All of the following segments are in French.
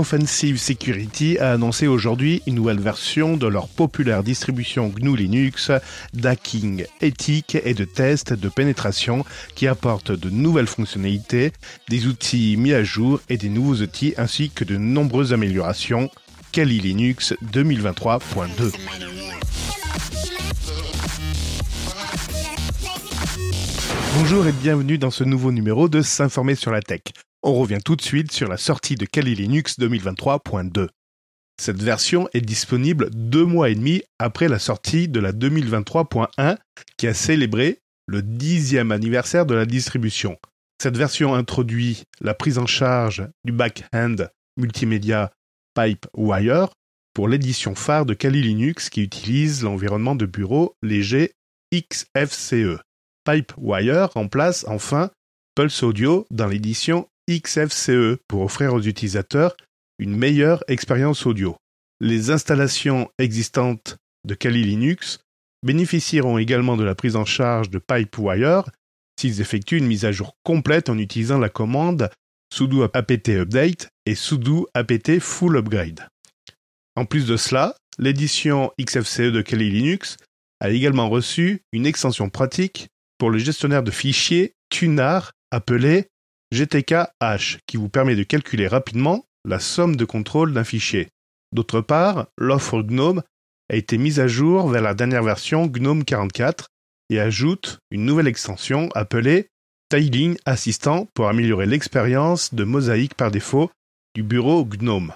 Offensive Security a annoncé aujourd'hui une nouvelle version de leur populaire distribution GNU Linux d'hacking éthique et de tests de pénétration qui apporte de nouvelles fonctionnalités, des outils mis à jour et des nouveaux outils ainsi que de nombreuses améliorations. Kali Linux 2023.2 Bonjour et bienvenue dans ce nouveau numéro de S'informer sur la tech. On revient tout de suite sur la sortie de Kali Linux 2023.2. Cette version est disponible deux mois et demi après la sortie de la 2023.1 qui a célébré le dixième anniversaire de la distribution. Cette version introduit la prise en charge du back-end multimédia PipeWire pour l'édition phare de Kali Linux qui utilise l'environnement de bureau léger XFCE. PipeWire remplace enfin Pulse Audio dans l'édition XFCE pour offrir aux utilisateurs une meilleure expérience audio. Les installations existantes de Kali Linux bénéficieront également de la prise en charge de Pipewire s'ils effectuent une mise à jour complète en utilisant la commande sudo apt update et sudo apt full upgrade. En plus de cela, l'édition XFCE de Kali Linux a également reçu une extension pratique pour le gestionnaire de fichiers Tunar appelé GTK-H qui vous permet de calculer rapidement la somme de contrôle d'un fichier. D'autre part, l'offre GNOME a été mise à jour vers la dernière version GNOME 44 et ajoute une nouvelle extension appelée Tiling Assistant pour améliorer l'expérience de mosaïque par défaut du bureau GNOME.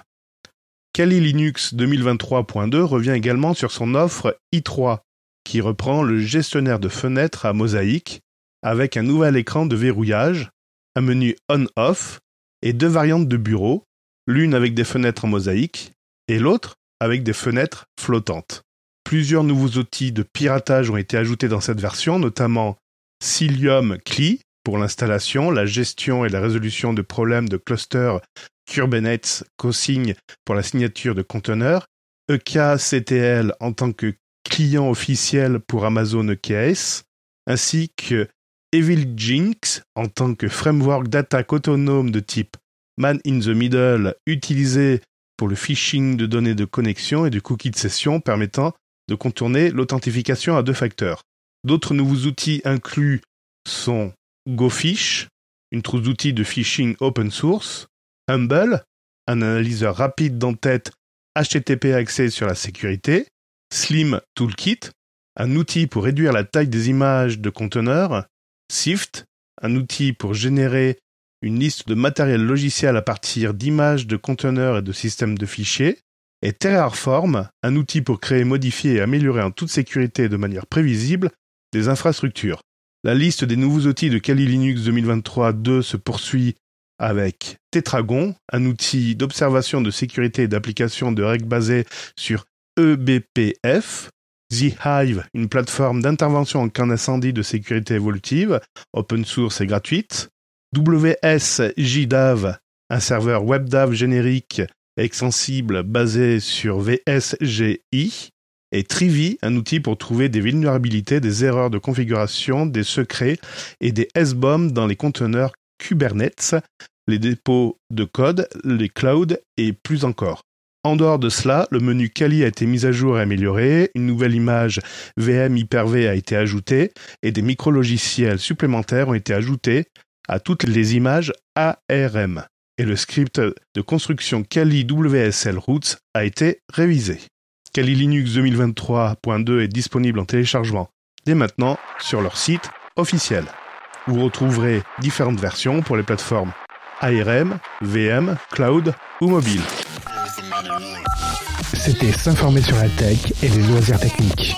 Kali Linux 2023.2 revient également sur son offre i3 qui reprend le gestionnaire de fenêtres à mosaïque avec un nouvel écran de verrouillage un menu on-off et deux variantes de bureau, l'une avec des fenêtres en mosaïque et l'autre avec des fenêtres flottantes. Plusieurs nouveaux outils de piratage ont été ajoutés dans cette version, notamment Cilium CLI pour l'installation, la gestion et la résolution de problèmes de cluster Kubernetes Cosigne pour la signature de conteneurs, EKCTL en tant que client officiel pour Amazon EKS, ainsi que Evil Jinx en tant que framework d'attaque autonome de type Man in the Middle utilisé pour le phishing de données de connexion et de cookies de session permettant de contourner l'authentification à deux facteurs. D'autres nouveaux outils inclus sont GoFish, une trousse d'outils de phishing open source, Humble, un analyseur rapide d'entête HTTP axé sur la sécurité, Slim Toolkit, un outil pour réduire la taille des images de conteneurs, Sift, un outil pour générer une liste de matériel logiciel à partir d'images de conteneurs et de systèmes de fichiers, et Terraform, un outil pour créer, modifier et améliorer en toute sécurité et de manière prévisible des infrastructures. La liste des nouveaux outils de Kali Linux 2023-2 se poursuit avec Tetragon, un outil d'observation de sécurité et d'application de règles basées sur eBPF, The Hive, une plateforme d'intervention en cas d'incendie de sécurité évolutive, open source et gratuite. WSJDAV, un serveur WebDAV générique et extensible basé sur VSGI. Et Trivi, un outil pour trouver des vulnérabilités, des erreurs de configuration, des secrets et des S-bombs dans les conteneurs Kubernetes, les dépôts de code, les clouds et plus encore. En dehors de cela, le menu Kali a été mis à jour et amélioré, une nouvelle image VM Hyper-V a été ajoutée et des micro-logiciels supplémentaires ont été ajoutés à toutes les images ARM. Et le script de construction Kali WSL Roots a été révisé. Kali Linux 2023.2 est disponible en téléchargement dès maintenant sur leur site officiel. Vous retrouverez différentes versions pour les plateformes ARM, VM, Cloud ou mobile. C'était s'informer sur la tech et les loisirs techniques.